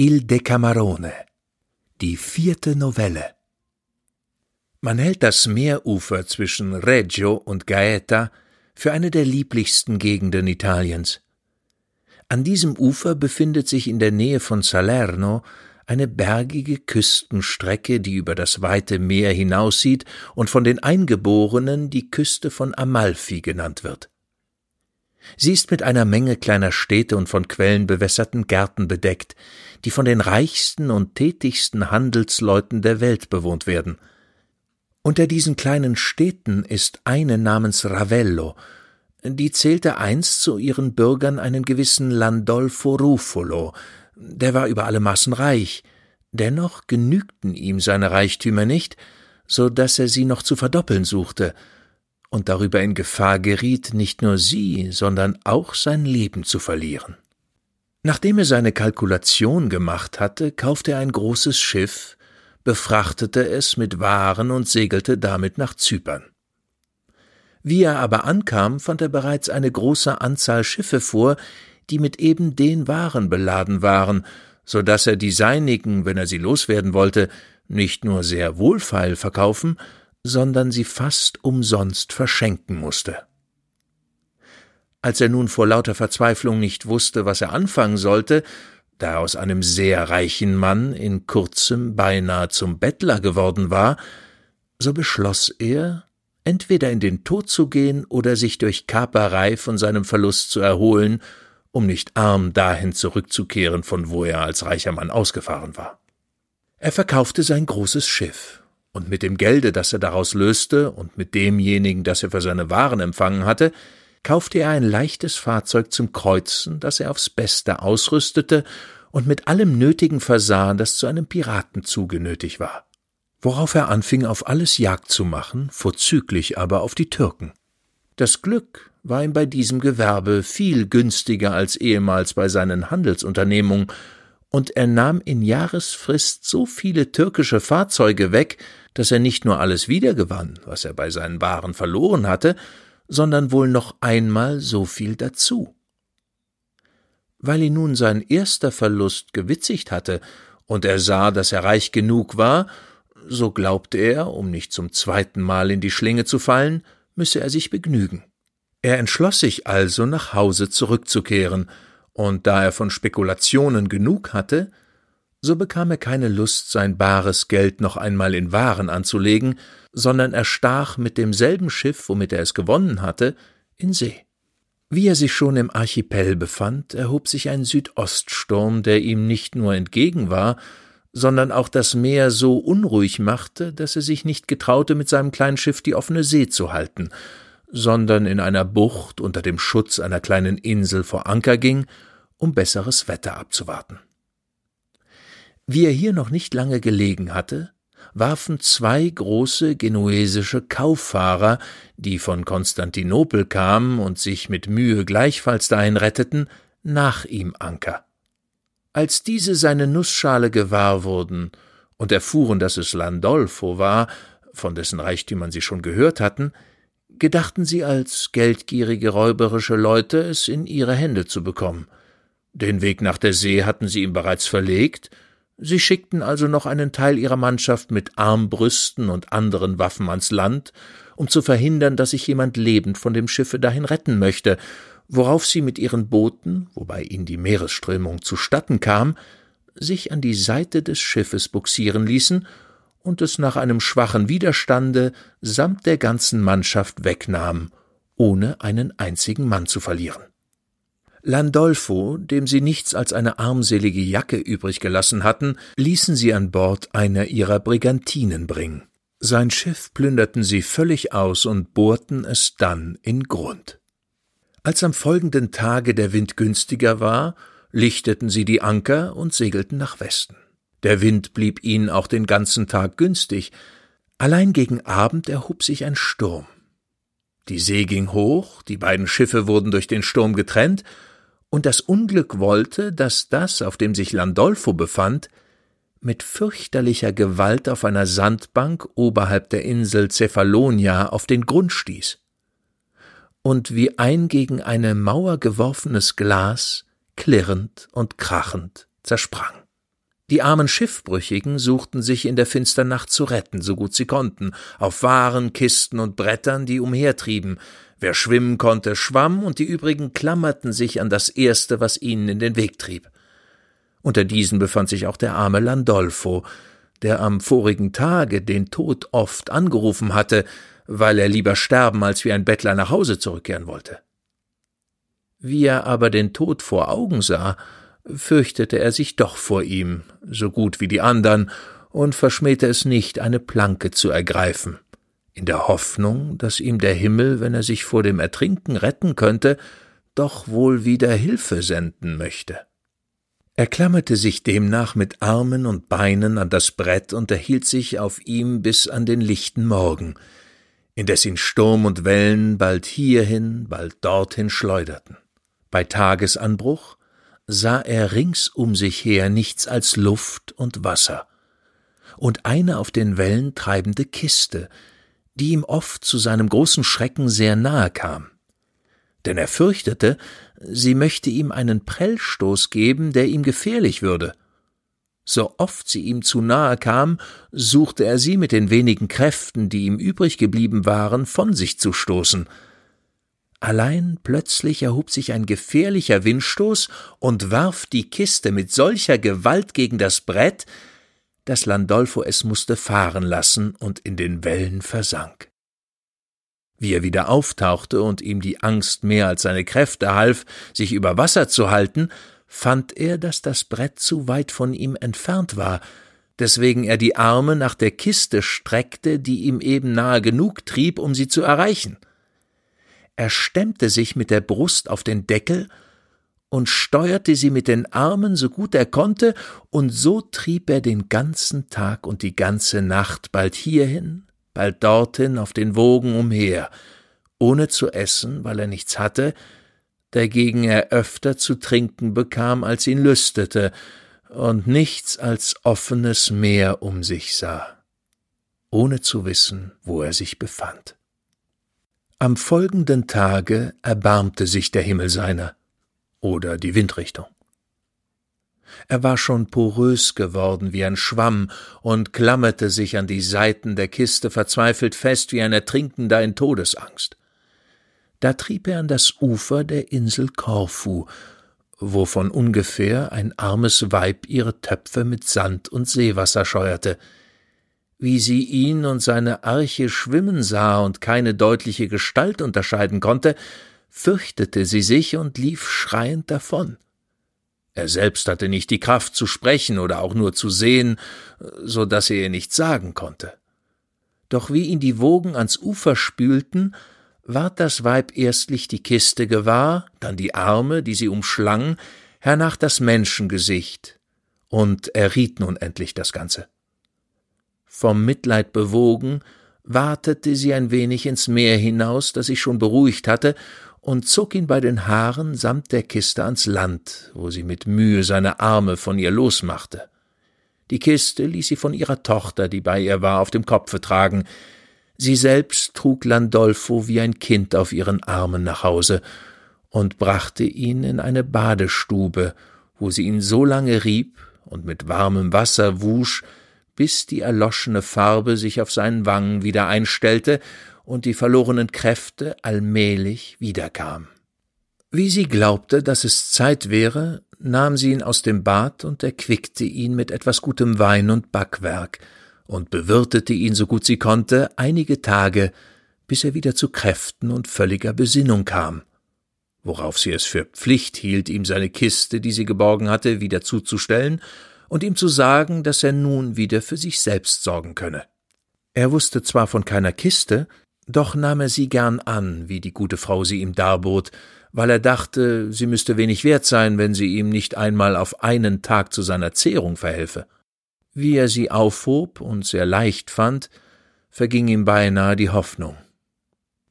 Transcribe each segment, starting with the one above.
Il Decamerone, die vierte Novelle. Man hält das Meerufer zwischen Reggio und Gaeta für eine der lieblichsten Gegenden Italiens. An diesem Ufer befindet sich in der Nähe von Salerno eine bergige Küstenstrecke, die über das weite Meer hinaussieht und von den Eingeborenen die Küste von Amalfi genannt wird. Sie ist mit einer Menge kleiner Städte und von Quellen bewässerten Gärten bedeckt, die von den reichsten und tätigsten Handelsleuten der Welt bewohnt werden. Unter diesen kleinen Städten ist eine namens Ravello, die zählte einst zu ihren Bürgern einen gewissen Landolfo Ruffolo, der war über alle Maßen reich, dennoch genügten ihm seine Reichtümer nicht, so dass er sie noch zu verdoppeln suchte, und darüber in Gefahr geriet, nicht nur sie, sondern auch sein Leben zu verlieren. Nachdem er seine Kalkulation gemacht hatte, kaufte er ein großes Schiff, befrachtete es mit Waren und segelte damit nach Zypern. Wie er aber ankam, fand er bereits eine große Anzahl Schiffe vor, die mit eben den Waren beladen waren, so dass er die seinigen, wenn er sie loswerden wollte, nicht nur sehr wohlfeil verkaufen, sondern sie fast umsonst verschenken musste. Als er nun vor lauter Verzweiflung nicht wusste, was er anfangen sollte, da er aus einem sehr reichen Mann in kurzem beinahe zum Bettler geworden war, so beschloss er, entweder in den Tod zu gehen oder sich durch Kaperei von seinem Verlust zu erholen, um nicht arm dahin zurückzukehren, von wo er als reicher Mann ausgefahren war. Er verkaufte sein großes Schiff und mit dem Gelde, das er daraus löste, und mit demjenigen, das er für seine Waren empfangen hatte, kaufte er ein leichtes Fahrzeug zum Kreuzen, das er aufs Beste ausrüstete und mit allem Nötigen versah, das zu einem Piratenzuge nötig war. Worauf er anfing, auf alles Jagd zu machen, vorzüglich aber auf die Türken. Das Glück war ihm bei diesem Gewerbe viel günstiger als ehemals bei seinen Handelsunternehmungen, und er nahm in Jahresfrist so viele türkische Fahrzeuge weg, dass er nicht nur alles wiedergewann, was er bei seinen Waren verloren hatte, sondern wohl noch einmal so viel dazu. Weil ihn nun sein erster Verlust gewitzigt hatte und er sah, dass er reich genug war, so glaubte er, um nicht zum zweiten Mal in die Schlinge zu fallen, müsse er sich begnügen. Er entschloss sich also, nach Hause zurückzukehren, und da er von Spekulationen genug hatte, so bekam er keine Lust, sein bares Geld noch einmal in Waren anzulegen, sondern er stach mit demselben Schiff, womit er es gewonnen hatte, in See. Wie er sich schon im Archipel befand, erhob sich ein Südoststurm, der ihm nicht nur entgegen war, sondern auch das Meer so unruhig machte, dass er sich nicht getraute, mit seinem kleinen Schiff die offene See zu halten, sondern in einer Bucht unter dem Schutz einer kleinen Insel vor Anker ging, um besseres Wetter abzuwarten. Wie er hier noch nicht lange gelegen hatte, warfen zwei große genuesische Kauffahrer, die von Konstantinopel kamen und sich mit Mühe gleichfalls dahin retteten, nach ihm Anker. Als diese seine Nussschale gewahr wurden und erfuhren, dass es Landolfo war, von dessen Reichtümern sie schon gehört hatten, gedachten sie als geldgierige räuberische Leute, es in ihre Hände zu bekommen. Den Weg nach der See hatten sie ihm bereits verlegt, Sie schickten also noch einen Teil ihrer Mannschaft mit Armbrüsten und anderen Waffen ans Land, um zu verhindern, dass sich jemand lebend von dem Schiffe dahin retten möchte, worauf sie mit ihren Booten, wobei ihnen die Meeresströmung zustatten kam, sich an die Seite des Schiffes buxieren ließen und es nach einem schwachen Widerstande samt der ganzen Mannschaft wegnahmen, ohne einen einzigen Mann zu verlieren. Landolfo, dem sie nichts als eine armselige Jacke übrig gelassen hatten, ließen sie an Bord einer ihrer Brigantinen bringen. Sein Schiff plünderten sie völlig aus und bohrten es dann in Grund. Als am folgenden Tage der Wind günstiger war, lichteten sie die Anker und segelten nach Westen. Der Wind blieb ihnen auch den ganzen Tag günstig, allein gegen Abend erhob sich ein Sturm. Die See ging hoch, die beiden Schiffe wurden durch den Sturm getrennt, und das Unglück wollte, dass das, auf dem sich Landolfo befand, mit fürchterlicher Gewalt auf einer Sandbank oberhalb der Insel Cephalonia auf den Grund stieß und wie ein gegen eine Mauer geworfenes Glas klirrend und krachend zersprang. Die armen Schiffbrüchigen suchten sich in der finstern Nacht zu retten, so gut sie konnten, auf Waren, Kisten und Brettern, die umhertrieben. Wer schwimmen konnte, schwamm, und die übrigen klammerten sich an das Erste, was ihnen in den Weg trieb. Unter diesen befand sich auch der arme Landolfo, der am vorigen Tage den Tod oft angerufen hatte, weil er lieber sterben als wie ein Bettler nach Hause zurückkehren wollte. Wie er aber den Tod vor Augen sah, fürchtete er sich doch vor ihm, so gut wie die andern, und verschmähte es nicht, eine Planke zu ergreifen, in der Hoffnung, dass ihm der Himmel, wenn er sich vor dem Ertrinken retten könnte, doch wohl wieder Hilfe senden möchte. Er klammerte sich demnach mit Armen und Beinen an das Brett und erhielt sich auf ihm bis an den lichten Morgen, indes ihn Sturm und Wellen bald hierhin, bald dorthin schleuderten. Bei Tagesanbruch sah er rings um sich her nichts als Luft und Wasser und eine auf den Wellen treibende Kiste, die ihm oft zu seinem großen Schrecken sehr nahe kam. Denn er fürchtete, sie möchte ihm einen Prellstoß geben, der ihm gefährlich würde. So oft sie ihm zu nahe kam, suchte er sie mit den wenigen Kräften, die ihm übrig geblieben waren, von sich zu stoßen, Allein plötzlich erhob sich ein gefährlicher Windstoß und warf die Kiste mit solcher Gewalt gegen das Brett, dass Landolfo es musste fahren lassen und in den Wellen versank. Wie er wieder auftauchte und ihm die Angst mehr als seine Kräfte half, sich über Wasser zu halten, fand er, dass das Brett zu weit von ihm entfernt war, deswegen er die Arme nach der Kiste streckte, die ihm eben nahe genug trieb, um sie zu erreichen. Er stemmte sich mit der Brust auf den Deckel und steuerte sie mit den Armen so gut er konnte, und so trieb er den ganzen Tag und die ganze Nacht bald hierhin, bald dorthin auf den Wogen umher, ohne zu essen, weil er nichts hatte, dagegen er öfter zu trinken bekam, als ihn lüstete, und nichts als offenes Meer um sich sah, ohne zu wissen, wo er sich befand. Am folgenden Tage erbarmte sich der Himmel seiner oder die Windrichtung. Er war schon porös geworden wie ein Schwamm und klammerte sich an die Seiten der Kiste verzweifelt fest wie ein Ertrinkender in Todesangst. Da trieb er an das Ufer der Insel Korfu, wo von ungefähr ein armes Weib ihre Töpfe mit Sand und Seewasser scheuerte, wie sie ihn und seine Arche schwimmen sah und keine deutliche Gestalt unterscheiden konnte, fürchtete sie sich und lief schreiend davon. Er selbst hatte nicht die Kraft zu sprechen oder auch nur zu sehen, so dass er ihr nichts sagen konnte. Doch wie ihn die Wogen ans Ufer spülten, ward das Weib erstlich die Kiste gewahr, dann die Arme, die sie umschlang, hernach das Menschengesicht, und er riet nun endlich das Ganze. Vom Mitleid bewogen, watete sie ein wenig ins Meer hinaus, das sich schon beruhigt hatte, und zog ihn bei den Haaren samt der Kiste ans Land, wo sie mit Mühe seine Arme von ihr losmachte. Die Kiste ließ sie von ihrer Tochter, die bei ihr war, auf dem Kopfe tragen. Sie selbst trug Landolfo wie ein Kind auf ihren Armen nach Hause und brachte ihn in eine Badestube, wo sie ihn so lange rieb und mit warmem Wasser wusch, bis die erloschene Farbe sich auf seinen Wangen wieder einstellte und die verlorenen Kräfte allmählich wiederkamen. Wie sie glaubte, dass es Zeit wäre, nahm sie ihn aus dem Bad und erquickte ihn mit etwas gutem Wein und Backwerk und bewirtete ihn so gut sie konnte einige Tage, bis er wieder zu Kräften und völliger Besinnung kam, worauf sie es für Pflicht hielt, ihm seine Kiste, die sie geborgen hatte, wieder zuzustellen und ihm zu sagen, dass er nun wieder für sich selbst sorgen könne. Er wusste zwar von keiner Kiste, doch nahm er sie gern an, wie die gute Frau sie ihm darbot, weil er dachte, sie müsste wenig wert sein, wenn sie ihm nicht einmal auf einen Tag zu seiner Zehrung verhelfe. Wie er sie aufhob und sehr leicht fand, verging ihm beinahe die Hoffnung.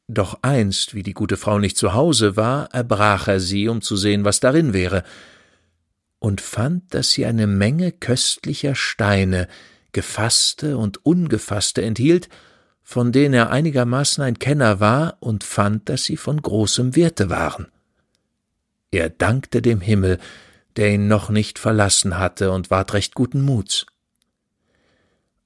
Doch einst, wie die gute Frau nicht zu Hause war, erbrach er sie, um zu sehen, was darin wäre, und fand, dass sie eine Menge köstlicher Steine, gefasste und ungefasste enthielt, von denen er einigermaßen ein Kenner war und fand, dass sie von großem Werte waren. Er dankte dem Himmel, der ihn noch nicht verlassen hatte und ward recht guten Muts.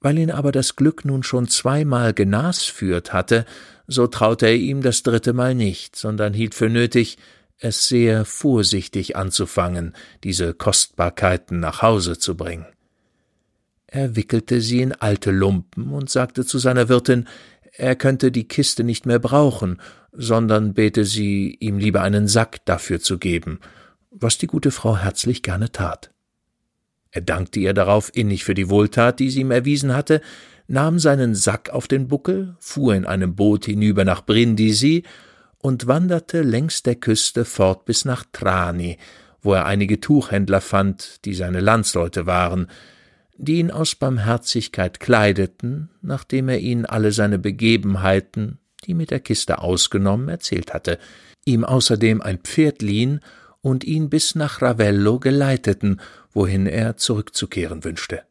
Weil ihn aber das Glück nun schon zweimal genasführt hatte, so traute er ihm das dritte Mal nicht, sondern hielt für nötig, es sehr vorsichtig anzufangen, diese Kostbarkeiten nach Hause zu bringen. Er wickelte sie in alte Lumpen und sagte zu seiner Wirtin, er könnte die Kiste nicht mehr brauchen, sondern bete sie, ihm lieber einen Sack dafür zu geben, was die gute Frau herzlich gerne tat. Er dankte ihr darauf innig für die Wohltat, die sie ihm erwiesen hatte, nahm seinen Sack auf den Buckel, fuhr in einem Boot hinüber nach Brindisi und wanderte längs der Küste fort bis nach Trani, wo er einige Tuchhändler fand, die seine Landsleute waren, die ihn aus Barmherzigkeit kleideten, nachdem er ihnen alle seine Begebenheiten, die mit der Kiste ausgenommen, erzählt hatte, ihm außerdem ein Pferd liehen und ihn bis nach Ravello geleiteten, wohin er zurückzukehren wünschte.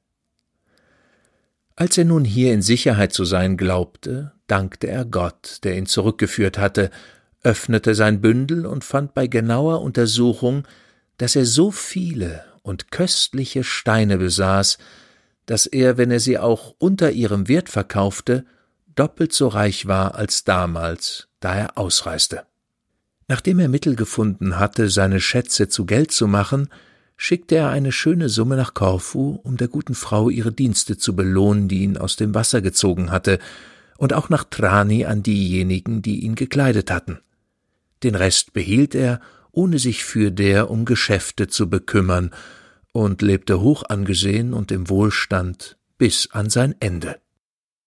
Als er nun hier in Sicherheit zu sein glaubte, dankte er Gott, der ihn zurückgeführt hatte, öffnete sein Bündel und fand bei genauer Untersuchung, dass er so viele und köstliche Steine besaß, dass er, wenn er sie auch unter ihrem Wert verkaufte, doppelt so reich war als damals, da er ausreiste. Nachdem er Mittel gefunden hatte, seine Schätze zu Geld zu machen, schickte er eine schöne Summe nach Korfu, um der guten Frau ihre Dienste zu belohnen, die ihn aus dem Wasser gezogen hatte, und auch nach Trani an diejenigen, die ihn gekleidet hatten. Den Rest behielt er, ohne sich für der um Geschäfte zu bekümmern, und lebte hoch angesehen und im Wohlstand bis an sein Ende.